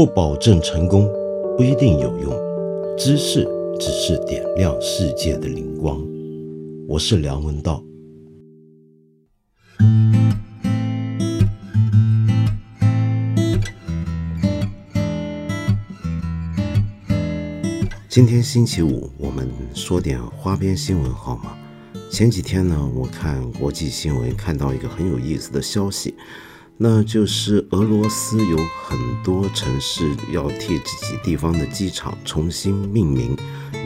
不保证成功，不一定有用。知识只是点亮世界的灵光。我是梁文道。今天星期五，我们说点花边新闻好吗？前几天呢，我看国际新闻，看到一个很有意思的消息，那就是俄罗斯有很多城市要替自己地方的机场重新命名，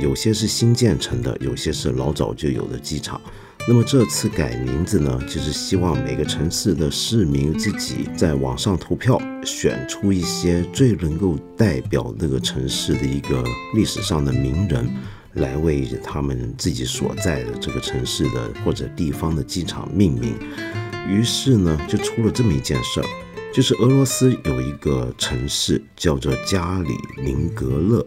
有些是新建成的，有些是老早就有的机场。那么这次改名字呢，就是希望每个城市的市民自己在网上投票，选出一些最能够代表那个城市的一个历史上的名人，来为他们自己所在的这个城市的或者地方的机场命名。于是呢，就出了这么一件事儿。就是俄罗斯有一个城市叫做加里宁格勒，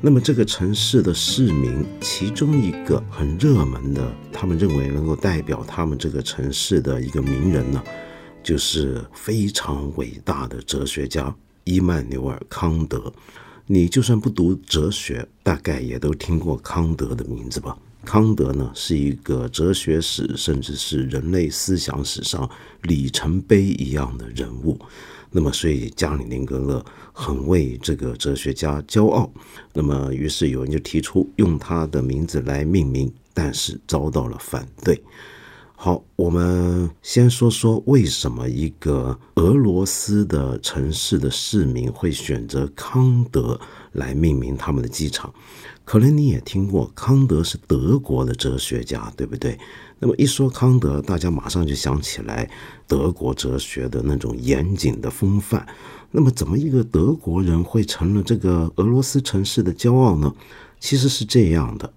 那么这个城市的市民，其中一个很热门的，他们认为能够代表他们这个城市的一个名人呢，就是非常伟大的哲学家伊曼纽尔·康德。你就算不读哲学，大概也都听过康德的名字吧？康德呢，是一个哲学史，甚至是人类思想史上里程碑一样的人物。那么，所以加里宁格勒很为这个哲学家骄傲。那么，于是有人就提出用他的名字来命名，但是遭到了反对。好，我们先说说为什么一个俄罗斯的城市的市民会选择康德来命名他们的机场。可能你也听过，康德是德国的哲学家，对不对？那么一说康德，大家马上就想起来德国哲学的那种严谨的风范。那么，怎么一个德国人会成了这个俄罗斯城市的骄傲呢？其实是这样的。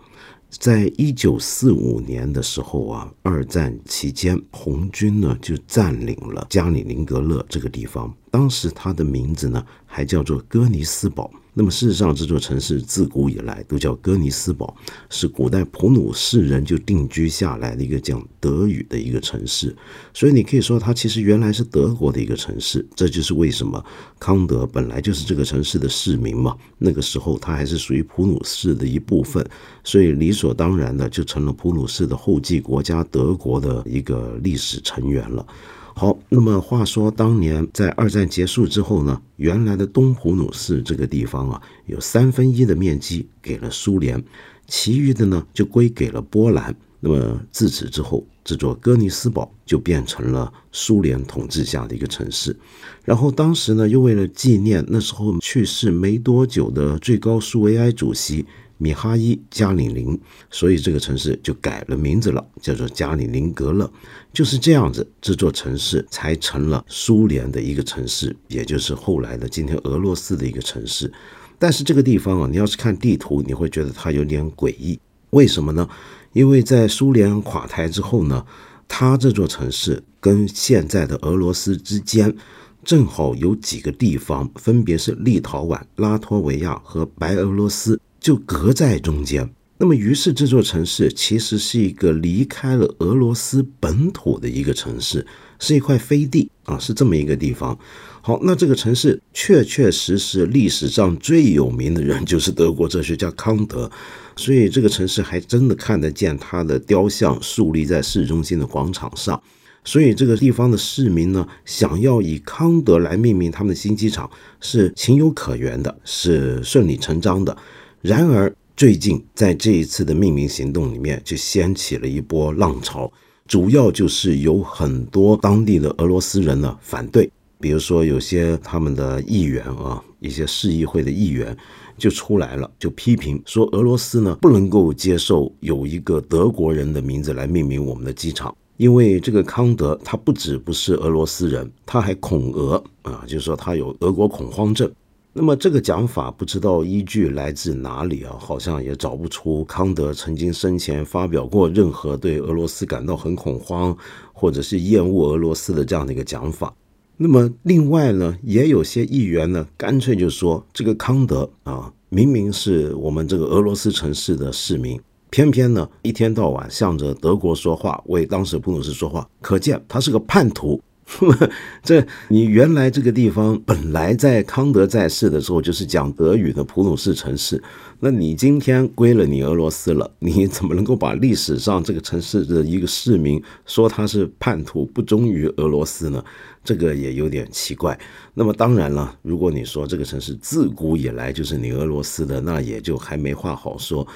在一九四五年的时候啊，二战期间，红军呢就占领了加里宁格勒这个地方。当时它的名字呢还叫做哥尼斯堡。那么事实上，这座城市自古以来都叫哥尼斯堡，是古代普鲁士人就定居下来的一个讲德语的一个城市。所以你可以说，它其实原来是德国的一个城市。这就是为什么康德本来就是这个城市的市民嘛。那个时候他还是属于普鲁士的一部分，所以理所当然的就成了普鲁士的后继国家德国的一个历史成员了。好，那么话说，当年在二战结束之后呢，原来的东普鲁士这个地方啊，有三分一的面积给了苏联，其余的呢就归给了波兰。那么自此之后，这座哥尼斯堡就变成了苏联统治下的一个城市。然后当时呢，又为了纪念那时候去世没多久的最高苏维埃主席。米哈伊·加里宁，所以这个城市就改了名字了，叫做加里宁格勒。就是这样子，这座城市才成了苏联的一个城市，也就是后来的今天俄罗斯的一个城市。但是这个地方啊，你要是看地图，你会觉得它有点诡异。为什么呢？因为在苏联垮台之后呢，它这座城市跟现在的俄罗斯之间，正好有几个地方，分别是立陶宛、拉脱维亚和白俄罗斯。就隔在中间，那么于是这座城市其实是一个离开了俄罗斯本土的一个城市，是一块飞地啊，是这么一个地方。好，那这个城市确确实实历史上最有名的人 就是德国哲学家康德，所以这个城市还真的看得见他的雕像树立在市中心的广场上。所以这个地方的市民呢，想要以康德来命名他们的新机场是情有可原的，是顺理成章的。然而，最近在这一次的命名行动里面，就掀起了一波浪潮，主要就是有很多当地的俄罗斯人呢反对，比如说有些他们的议员啊，一些市议会的议员就出来了，就批评说俄罗斯呢不能够接受有一个德国人的名字来命名我们的机场，因为这个康德他不止不是俄罗斯人，他还恐俄啊，就是说他有俄国恐慌症。那么这个讲法不知道依据来自哪里啊？好像也找不出康德曾经生前发表过任何对俄罗斯感到很恐慌，或者是厌恶俄罗斯的这样的一个讲法。那么另外呢，也有些议员呢，干脆就说这个康德啊，明明是我们这个俄罗斯城市的市民，偏偏呢一天到晚向着德国说话，为当时普鲁士说话，可见他是个叛徒。这你原来这个地方本来在康德在世的时候就是讲德语的普鲁士城市，那你今天归了你俄罗斯了，你怎么能够把历史上这个城市的一个市民说他是叛徒不忠于俄罗斯呢？这个也有点奇怪。那么当然了，如果你说这个城市自古以来就是你俄罗斯的，那也就还没话好说。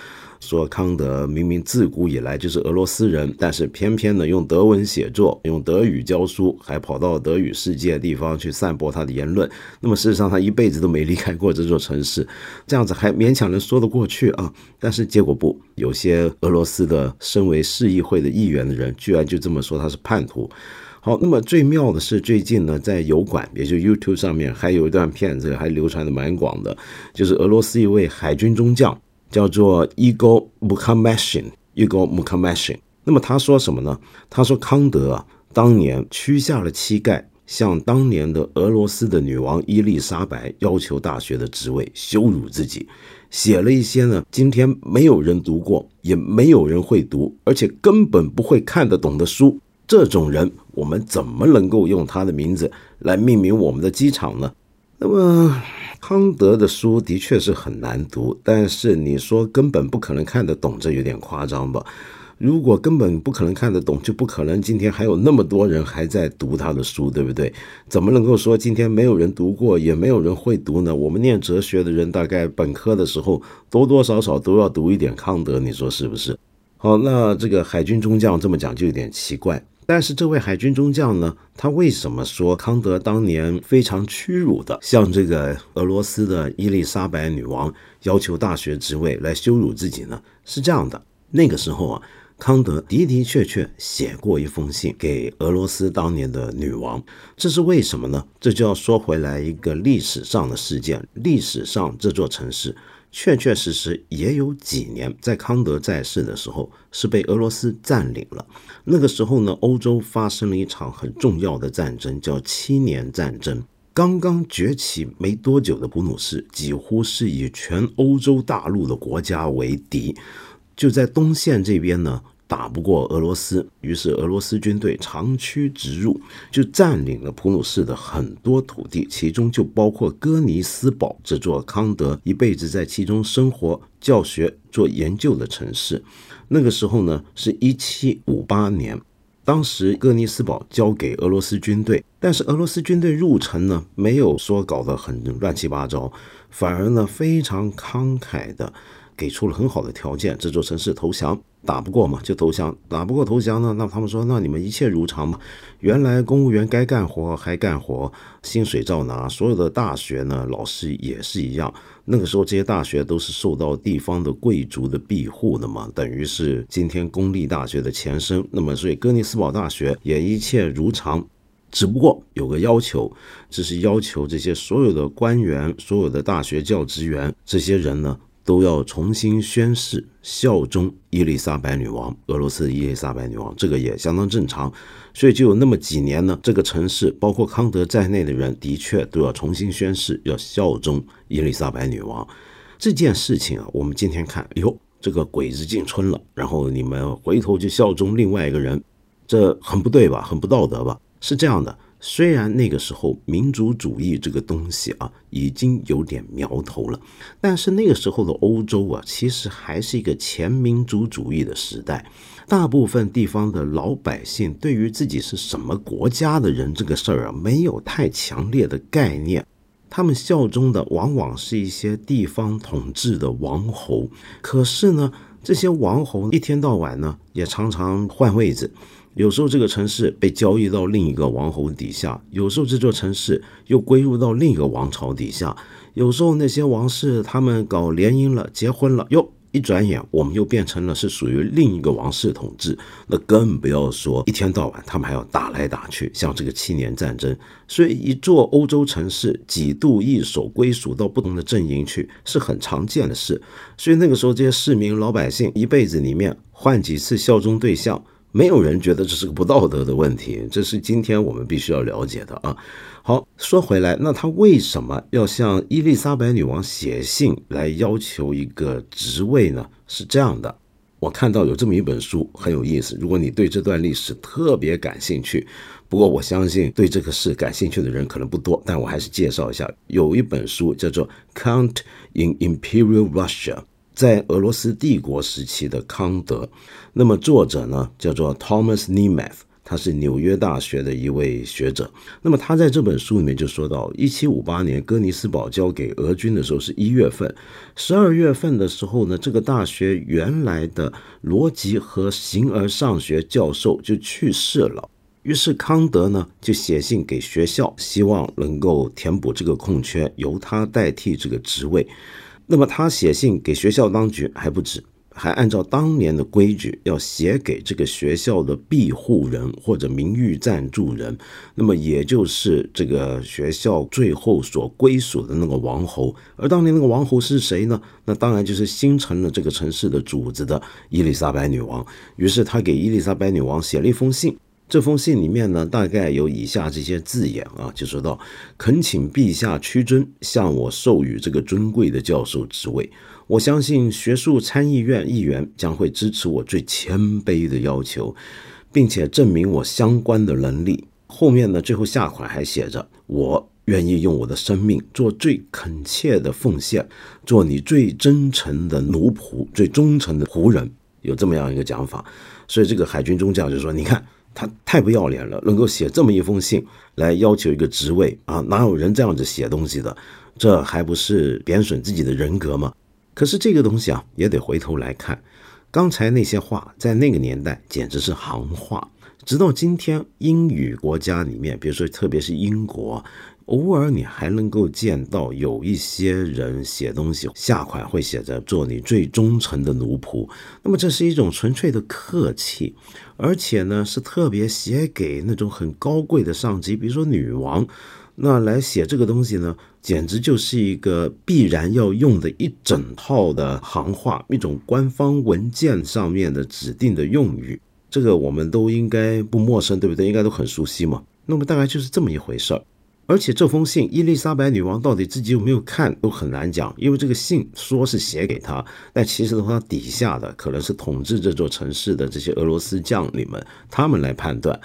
说康德明明自古以来就是俄罗斯人，但是偏偏呢用德文写作，用德语教书，还跑到德语世界地方去散播他的言论。那么事实上他一辈子都没离开过这座城市，这样子还勉强能说得过去啊。但是结果不，有些俄罗斯的身为市议会的议员的人，居然就这么说他是叛徒。好，那么最妙的是最近呢，在油管，也就 YouTube 上面，还有一段片子还流传的蛮广的，就是俄罗斯一位海军中将。叫做 Ego Mukhameshin，Ego Mukhameshin。那么他说什么呢？他说康德啊，当年屈下了膝盖，向当年的俄罗斯的女王伊丽莎白要求大学的职位，羞辱自己，写了一些呢，今天没有人读过，也没有人会读，而且根本不会看得懂的书。这种人，我们怎么能够用他的名字来命名我们的机场呢？那么。康德的书的确是很难读，但是你说根本不可能看得懂，这有点夸张吧？如果根本不可能看得懂，就不可能今天还有那么多人还在读他的书，对不对？怎么能够说今天没有人读过，也没有人会读呢？我们念哲学的人，大概本科的时候多多少少都要读一点康德，你说是不是？好，那这个海军中将这么讲就有点奇怪。但是这位海军中将呢，他为什么说康德当年非常屈辱的向这个俄罗斯的伊丽莎白女王要求大学职位来羞辱自己呢？是这样的，那个时候啊，康德的的确确写过一封信给俄罗斯当年的女王，这是为什么呢？这就要说回来一个历史上的事件，历史上这座城市。确确实实也有几年，在康德在世的时候是被俄罗斯占领了。那个时候呢，欧洲发生了一场很重要的战争，叫七年战争。刚刚崛起没多久的普鲁士，几乎是以全欧洲大陆的国家为敌。就在东线这边呢。打不过俄罗斯，于是俄罗斯军队长驱直入，就占领了普鲁士的很多土地，其中就包括哥尼斯堡这座康德一辈子在其中生活、教学、做研究的城市。那个时候呢，是一七五八年，当时哥尼斯堡交给俄罗斯军队，但是俄罗斯军队入城呢，没有说搞得很乱七八糟，反而呢非常慷慨的给出了很好的条件，这座城市投降。打不过嘛，就投降；打不过投降呢，那他们说，那你们一切如常嘛。原来公务员该干活还干活，薪水照拿。所有的大学呢，老师也是一样。那个时候，这些大学都是受到地方的贵族的庇护的嘛，等于是今天公立大学的前身。那么，所以哥尼斯堡大学也一切如常，只不过有个要求，这是要求这些所有的官员、所有的大学教职员这些人呢。都要重新宣誓效忠伊丽莎白女王，俄罗斯伊丽莎白女王，这个也相当正常。所以就有那么几年呢，这个城市包括康德在内的人，的确都要重新宣誓要效忠伊丽莎白女王。这件事情啊，我们今天看，哟，这个鬼子进村了，然后你们回头就效忠另外一个人，这很不对吧？很不道德吧？是这样的。虽然那个时候民族主义这个东西啊已经有点苗头了，但是那个时候的欧洲啊其实还是一个前民族主义的时代，大部分地方的老百姓对于自己是什么国家的人这个事儿啊没有太强烈的概念，他们效忠的往往是一些地方统治的王侯，可是呢这些王侯一天到晚呢也常常换位子。有时候这个城市被交易到另一个王侯底下，有时候这座城市又归入到另一个王朝底下，有时候那些王室他们搞联姻了、结婚了，哟，一转眼我们又变成了是属于另一个王室统治，那更不要说一天到晚他们还要打来打去，像这个七年战争，所以一座欧洲城市几度易手归属到不同的阵营去是很常见的事，所以那个时候这些市民老百姓一辈子里面换几次效忠对象。没有人觉得这是个不道德的问题，这是今天我们必须要了解的啊。好，说回来，那他为什么要向伊丽莎白女王写信来要求一个职位呢？是这样的，我看到有这么一本书很有意思，如果你对这段历史特别感兴趣，不过我相信对这个事感兴趣的人可能不多，但我还是介绍一下，有一本书叫做《Count in Imperial Russia》，在俄罗斯帝国时期的康德。那么作者呢叫做 Thomas Nemeth。他是纽约大学的一位学者，那么他在这本书里面就说到，一七五八年哥尼斯堡交给俄军的时候是一月份，十二月份的时候呢，这个大学原来的逻辑和形而上学教授就去世了，于是康德呢就写信给学校，希望能够填补这个空缺，由他代替这个职位。那么他写信给学校当局还不止。还按照当年的规矩，要写给这个学校的庇护人或者名誉赞助人，那么也就是这个学校最后所归属的那个王侯。而当年那个王侯是谁呢？那当然就是新成了这个城市的主子的伊丽莎白女王。于是他给伊丽莎白女王写了一封信。这封信里面呢，大概有以下这些字眼啊，就说到：恳请陛下屈尊，向我授予这个尊贵的教授职位。我相信学术参议院议员将会支持我最谦卑的要求，并且证明我相关的能力。后面呢，最后下款还写着：“我愿意用我的生命做最恳切的奉献，做你最真诚的奴仆、最忠诚的仆人。”有这么样一个讲法。所以这个海军中将就说：“你看他太不要脸了，能够写这么一封信来要求一个职位啊？哪有人这样子写东西的？这还不是贬损自己的人格吗？”可是这个东西啊，也得回头来看，刚才那些话在那个年代简直是行话。直到今天，英语国家里面，比如说特别是英国，偶尔你还能够见到有一些人写东西，下款会写着“做你最忠诚的奴仆”。那么这是一种纯粹的客气，而且呢是特别写给那种很高贵的上级，比如说女王。那来写这个东西呢，简直就是一个必然要用的一整套的行话，一种官方文件上面的指定的用语。这个我们都应该不陌生，对不对？应该都很熟悉嘛。那么大概就是这么一回事儿。而且这封信，伊丽莎白女王到底自己有没有看，都很难讲，因为这个信说是写给她，但其实的话，底下的可能是统治这座城市的这些俄罗斯将领们，他们来判断。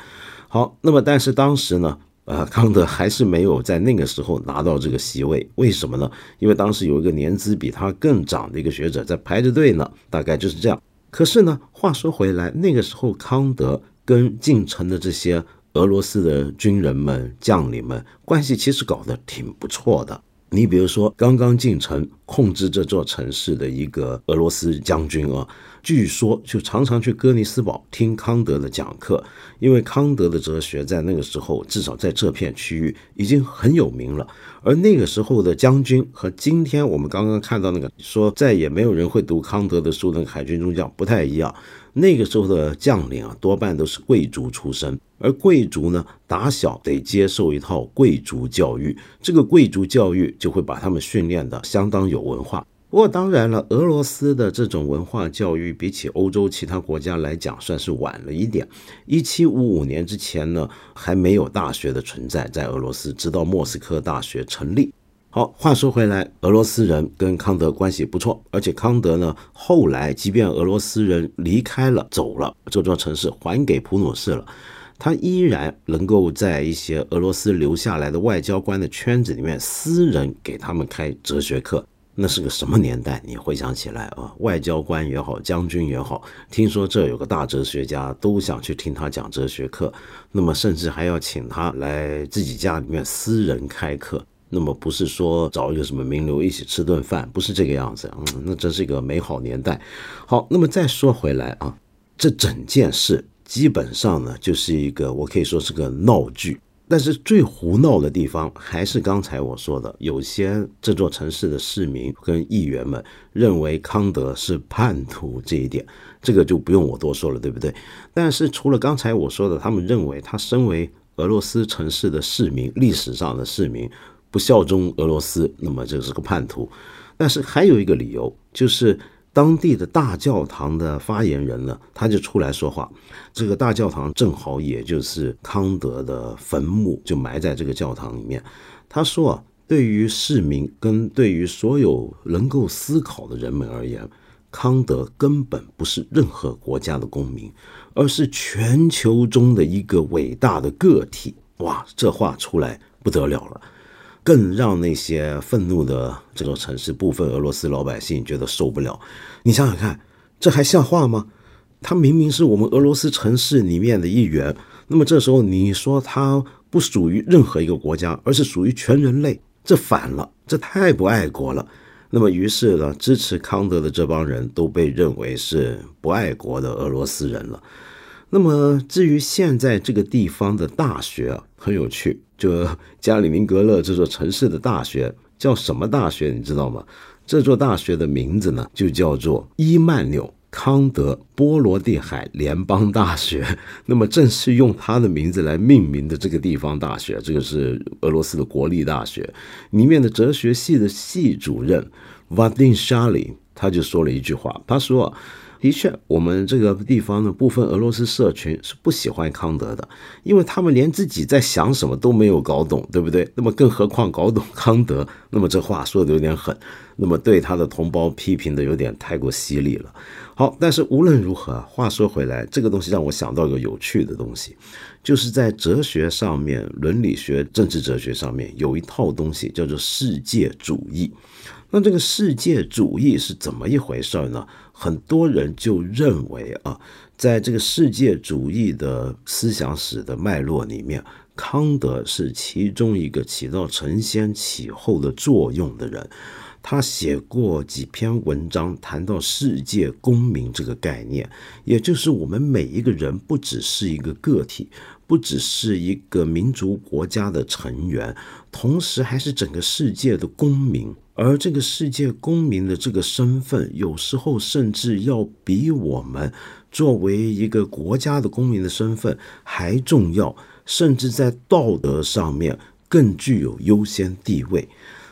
好，那么但是当时呢？呃，康德还是没有在那个时候拿到这个席位，为什么呢？因为当时有一个年资比他更长的一个学者在排着队呢，大概就是这样。可是呢，话说回来，那个时候康德跟进城的这些俄罗斯的军人们、将领们关系其实搞得挺不错的。你比如说，刚刚进城控制这座城市的一个俄罗斯将军啊，据说就常常去哥尼斯堡听康德的讲课，因为康德的哲学在那个时候至少在这片区域已经很有名了。而那个时候的将军和今天我们刚刚看到那个说再也没有人会读康德的书那个海军中将不太一样。那个时候的将领啊，多半都是贵族出身，而贵族呢，打小得接受一套贵族教育，这个贵族教育就会把他们训练的相当有文化。不过当然了，俄罗斯的这种文化教育比起欧洲其他国家来讲，算是晚了一点。一七五五年之前呢，还没有大学的存在在俄罗斯，直到莫斯科大学成立。好，话说回来，俄罗斯人跟康德关系不错，而且康德呢，后来即便俄罗斯人离开了、走了，这座城市还给普鲁士了，他依然能够在一些俄罗斯留下来的外交官的圈子里面，私人给他们开哲学课。那是个什么年代？你回想起来啊，外交官也好，将军也好，听说这有个大哲学家，都想去听他讲哲学课，那么甚至还要请他来自己家里面私人开课。那么不是说找一个什么名流一起吃顿饭，不是这个样子，嗯，那真是一个美好年代。好，那么再说回来啊，这整件事基本上呢就是一个，我可以说是个闹剧。但是最胡闹的地方还是刚才我说的，有些这座城市的市民跟议员们认为康德是叛徒这一点，这个就不用我多说了，对不对？但是除了刚才我说的，他们认为他身为俄罗斯城市的市民，历史上的市民。不效忠俄罗斯，那么这是个叛徒。但是还有一个理由，就是当地的大教堂的发言人呢，他就出来说话。这个大教堂正好也就是康德的坟墓，就埋在这个教堂里面。他说啊，对于市民跟对于所有能够思考的人们而言，康德根本不是任何国家的公民，而是全球中的一个伟大的个体。哇，这话出来不得了了，更让那些愤怒的这座城市部分俄罗斯老百姓觉得受不了。你想想看，这还像话吗？他明明是我们俄罗斯城市里面的一员，那么这时候你说他不属于任何一个国家，而是属于全人类，这反了，这太不爱国了。那么于是呢，支持康德的这帮人都被认为是不爱国的俄罗斯人了。那么至于现在这个地方的大学，很有趣，就加里宁格勒这座城市的大学叫什么大学？你知道吗？这座大学的名字呢，就叫做伊曼纽康德波罗的海联邦大学。那么正是用他的名字来命名的这个地方大学，这个是俄罗斯的国立大学里面的哲学系的系主任瓦丁沙里他就说了一句话，他说。的确，我们这个地方呢，部分俄罗斯社群是不喜欢康德的，因为他们连自己在想什么都没有搞懂，对不对？那么更何况搞懂康德？那么这话说的有点狠，那么对他的同胞批评的有点太过犀利了。好，但是无论如何，话说回来，这个东西让我想到一个有趣的东西，就是在哲学上面、伦理学、政治哲学上面有一套东西叫做世界主义。那这个世界主义是怎么一回事呢？很多人就认为啊，在这个世界主义的思想史的脉络里面，康德是其中一个起到承先启后的作用的人。他写过几篇文章，谈到世界公民这个概念，也就是我们每一个人不只是一个个体，不只是一个民族国家的成员，同时还是整个世界的公民。而这个世界公民的这个身份，有时候甚至要比我们作为一个国家的公民的身份还重要，甚至在道德上面更具有优先地位。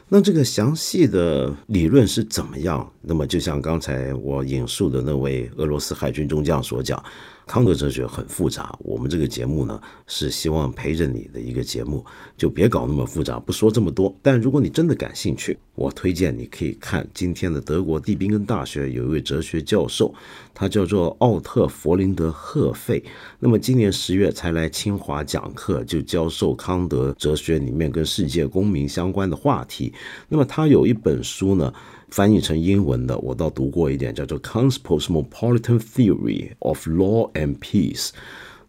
那这个详细的理论是怎么样？那么就像刚才我引述的那位俄罗斯海军中将所讲。康德哲学很复杂，我们这个节目呢是希望陪着你的一个节目，就别搞那么复杂，不说这么多。但如果你真的感兴趣，我推荐你可以看今天的德国蒂宾根大学有一位哲学教授，他叫做奥特弗林德赫费。那么今年十月才来清华讲课，就教授康德哲学里面跟世界公民相关的话题。那么他有一本书呢。翻译成英文的，我倒读过一点，叫做《Kant's Postmopolitan Theory of Law and Peace》。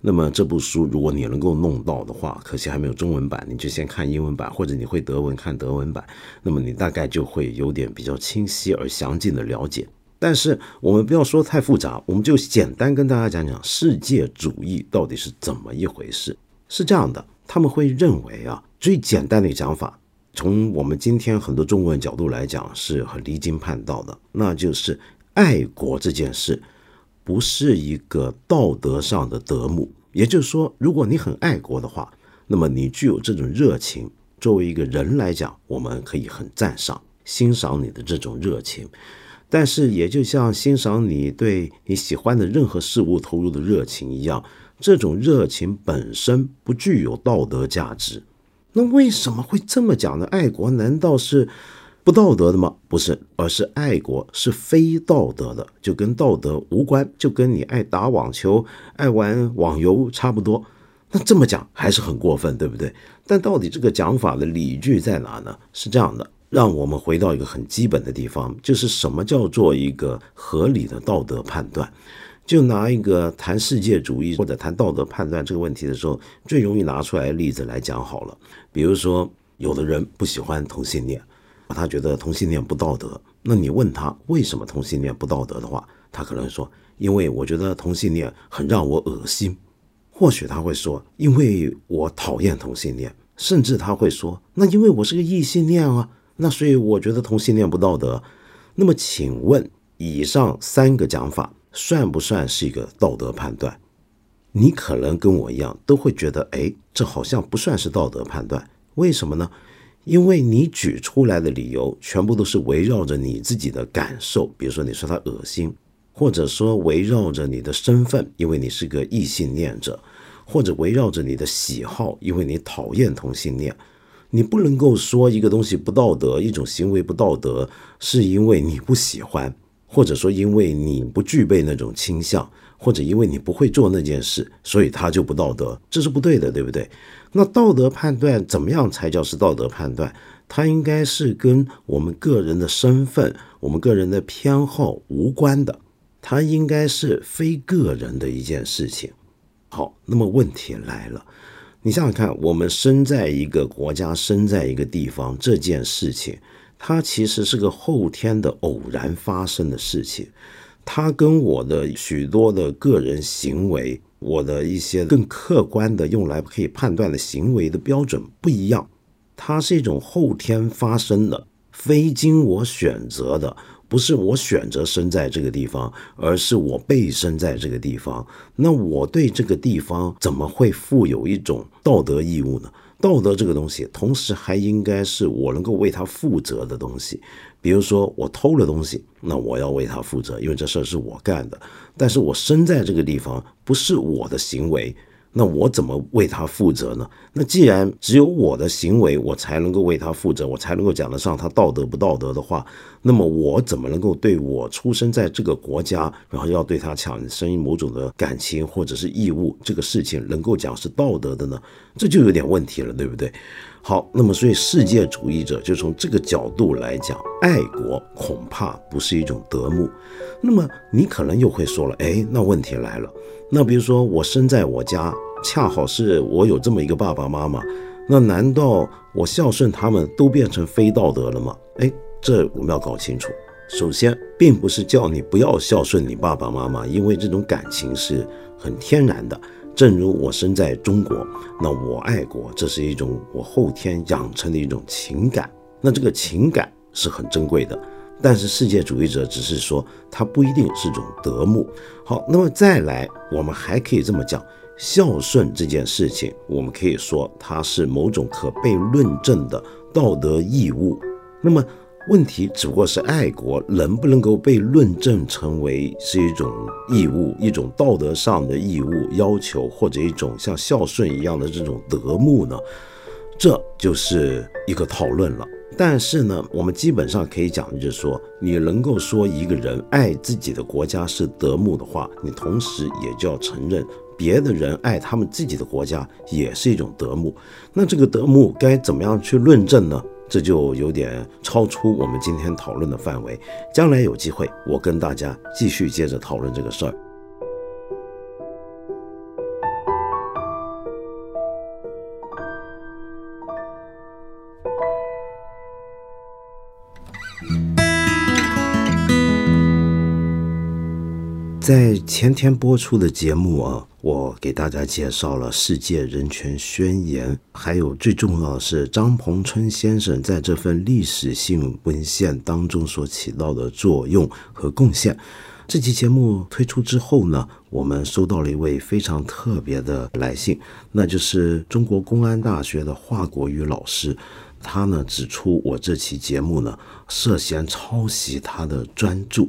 那么这部书，如果你能够弄到的话，可惜还没有中文版，你就先看英文版，或者你会德文看德文版，那么你大概就会有点比较清晰而详尽的了解。但是我们不要说太复杂，我们就简单跟大家讲讲世界主义到底是怎么一回事。是这样的，他们会认为啊，最简单的讲法。从我们今天很多中国人角度来讲，是很离经叛道的。那就是爱国这件事，不是一个道德上的德目。也就是说，如果你很爱国的话，那么你具有这种热情，作为一个人来讲，我们可以很赞赏、欣赏你的这种热情。但是，也就像欣赏你对你喜欢的任何事物投入的热情一样，这种热情本身不具有道德价值。那为什么会这么讲呢？爱国难道是不道德的吗？不是，而是爱国是非道德的，就跟道德无关，就跟你爱打网球、爱玩网游差不多。那这么讲还是很过分，对不对？但到底这个讲法的理据在哪呢？是这样的，让我们回到一个很基本的地方，就是什么叫做一个合理的道德判断。就拿一个谈世界主义或者谈道德判断这个问题的时候，最容易拿出来的例子来讲好了。比如说，有的人不喜欢同性恋，他觉得同性恋不道德。那你问他为什么同性恋不道德的话，他可能说：因为我觉得同性恋很让我恶心。或许他会说：因为我讨厌同性恋。甚至他会说：那因为我是个异性恋啊，那所以我觉得同性恋不道德。那么请问，以上三个讲法。算不算是一个道德判断？你可能跟我一样都会觉得，哎，这好像不算是道德判断。为什么呢？因为你举出来的理由全部都是围绕着你自己的感受，比如说你说他恶心，或者说围绕着你的身份，因为你是个异性恋者，或者围绕着你的喜好，因为你讨厌同性恋。你不能够说一个东西不道德，一种行为不道德，是因为你不喜欢。或者说因为你不具备那种倾向，或者因为你不会做那件事，所以他就不道德，这是不对的，对不对？那道德判断怎么样才叫是道德判断？它应该是跟我们个人的身份、我们个人的偏好无关的，它应该是非个人的一件事情。好，那么问题来了，你想想看，我们生在一个国家，生在一个地方，这件事情，它其实是个后天的偶然发生的事情，它跟我的许多的个人行为。我的一些更客观的用来可以判断的行为的标准不一样，它是一种后天发生的，非经我选择的，不是我选择生在这个地方，而是我被生在这个地方。那我对这个地方怎么会负有一种道德义务呢？道德这个东西，同时还应该是我能够为他负责的东西。比如说，我偷了东西，那我要为他负责，因为这事儿是我干的。但是我身在这个地方，不是我的行为。那我怎么为他负责呢？那既然只有我的行为，我才能够为他负责，我才能够讲得上他道德不道德的话，那么我怎么能够对我出生在这个国家，然后要对他产生某种的感情或者是义务，这个事情能够讲是道德的呢？这就有点问题了，对不对？好，那么所以世界主义者就从这个角度来讲，爱国恐怕不是一种德目。那么你可能又会说了，哎，那问题来了。那比如说，我生在我家，恰好是我有这么一个爸爸妈妈，那难道我孝顺他们都变成非道德了吗？哎，这我们要搞清楚。首先，并不是叫你不要孝顺你爸爸妈妈，因为这种感情是很天然的。正如我生在中国，那我爱国，这是一种我后天养成的一种情感，那这个情感是很珍贵的。但是世界主义者只是说，它不一定是种德目。好，那么再来，我们还可以这么讲，孝顺这件事情，我们可以说它是某种可被论证的道德义务。那么问题只不过是爱国能不能够被论证成为是一种义务，一种道德上的义务要求，或者一种像孝顺一样的这种德目呢？这就是一个讨论了。但是呢，我们基本上可以讲就是说，你能够说一个人爱自己的国家是德目的话，你同时也就要承认别的人爱他们自己的国家也是一种德目。那这个德目该怎么样去论证呢？这就有点超出我们今天讨论的范围。将来有机会，我跟大家继续接着讨论这个事儿。在前天播出的节目啊，我给大家介绍了《世界人权宣言》，还有最重要的是张鹏春先生在这份历史性文献当中所起到的作用和贡献。这期节目推出之后呢，我们收到了一位非常特别的来信，那就是中国公安大学的华国宇老师，他呢指出我这期节目呢涉嫌抄袭他的专著。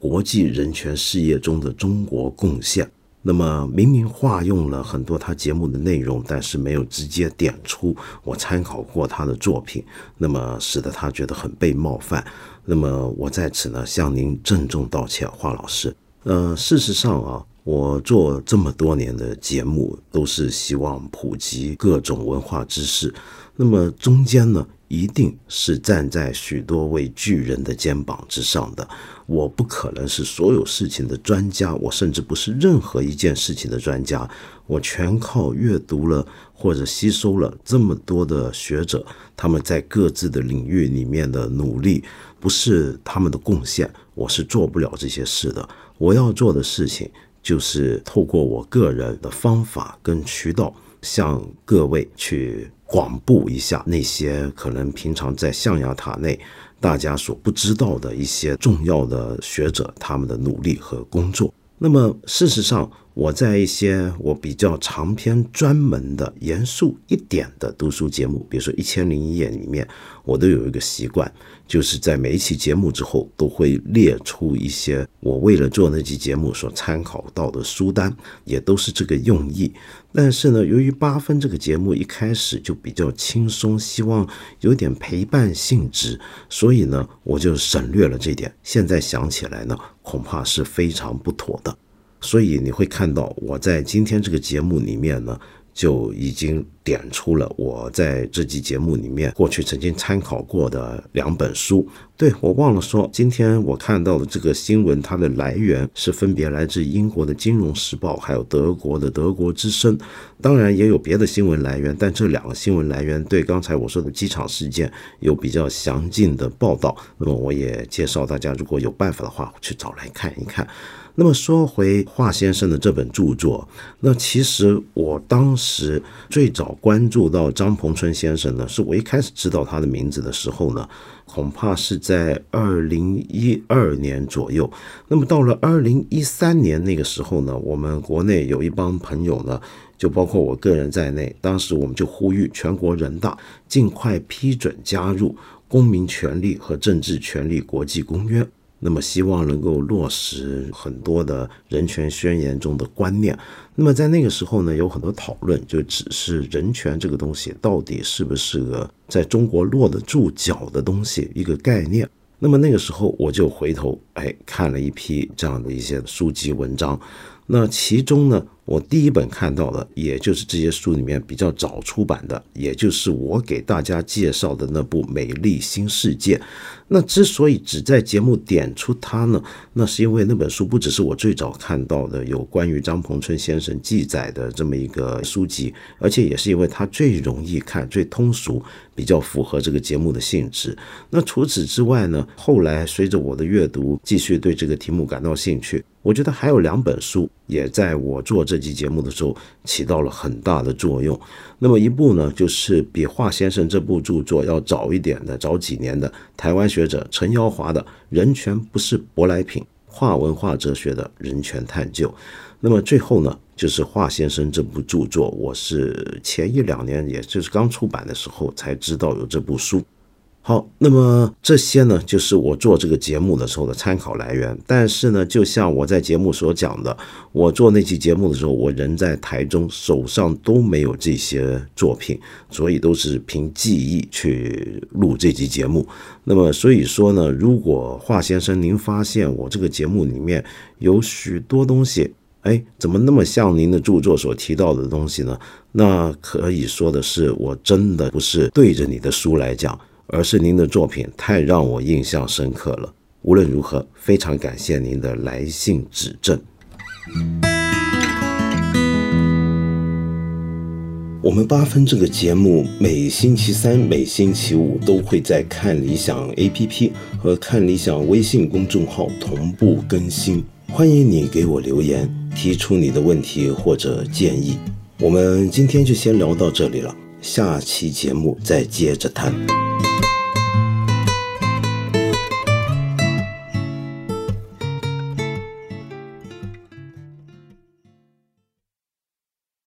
国际人权事业中的中国贡献，那么明明化用了很多他节目的内容，但是没有直接点出我参考过他的作品，那么使得他觉得很被冒犯。那么我在此呢向您郑重道歉，华老师。呃，事实上啊，我做这么多年的节目，都是希望普及各种文化知识，那么中间呢。一定是站在许多位巨人的肩膀之上的。我不可能是所有事情的专家，我甚至不是任何一件事情的专家。我全靠阅读了或者吸收了这么多的学者，他们在各自的领域里面的努力，不是他们的贡献，我是做不了这些事的。我要做的事情就是透过我个人的方法跟渠道，向各位去。广布一下那些可能平常在象牙塔内大家所不知道的一些重要的学者他们的努力和工作。那么事实上，我在一些我比较长篇专门的、严肃一点的读书节目，比如说《一千零一夜》里面，我都有一个习惯，就是在每一期节目之后都会列出一些我为了做那期节目所参考到的书单，也都是这个用意。但是呢，由于八分这个节目一开始就比较轻松，希望有点陪伴性质，所以呢，我就省略了这点。现在想起来呢，恐怕是非常不妥的。所以你会看到我在今天这个节目里面呢，就已经点出了我在这期节目里面过去曾经参考过的两本书。对我忘了说，今天我看到的这个新闻，它的来源是分别来自英国的《金融时报》，还有德国的《德国之声》。当然也有别的新闻来源，但这两个新闻来源对刚才我说的机场事件有比较详尽的报道。那么我也介绍大家，如果有办法的话，去找来看一看。那么说回华先生的这本著作，那其实我当时最早关注到张鹏春先生呢，是我一开始知道他的名字的时候呢，恐怕是在二零一二年左右。那么到了二零一三年那个时候呢，我们国内有一帮朋友呢，就包括我个人在内，当时我们就呼吁全国人大尽快批准加入《公民权利和政治权利国际公约》。那么希望能够落实很多的人权宣言中的观念。那么在那个时候呢，有很多讨论，就只是人权这个东西到底是不是个在中国落得住脚的东西，一个概念。那么那个时候我就回头哎看了一批这样的一些书籍文章。那其中呢，我第一本看到的，也就是这些书里面比较早出版的，也就是我给大家介绍的那部《美丽新世界》。那之所以只在节目点出它呢，那是因为那本书不只是我最早看到的有关于张鹏春先生记载的这么一个书籍，而且也是因为它最容易看、最通俗，比较符合这个节目的性质。那除此之外呢，后来随着我的阅读，继续对这个题目感到兴趣。我觉得还有两本书也在我做这期节目的时候起到了很大的作用。那么一部呢，就是比华先生这部著作要早一点的，早几年的台湾学者陈耀华的《人权不是舶来品：华文化哲学的人权探究》。那么最后呢，就是华先生这部著作，我是前一两年，也就是刚出版的时候才知道有这部书。好，那么这些呢，就是我做这个节目的时候的参考来源。但是呢，就像我在节目所讲的，我做那期节目的时候，我人在台中，手上都没有这些作品，所以都是凭记忆去录这期节目。那么，所以说呢，如果华先生您发现我这个节目里面有许多东西，哎，怎么那么像您的著作所提到的东西呢？那可以说的是，我真的不是对着你的书来讲。而是您的作品太让我印象深刻了。无论如何，非常感谢您的来信指正。我们八分这个节目每星期三、每星期五都会在看理想 APP 和看理想微信公众号同步更新。欢迎你给我留言，提出你的问题或者建议。我们今天就先聊到这里了，下期节目再接着谈。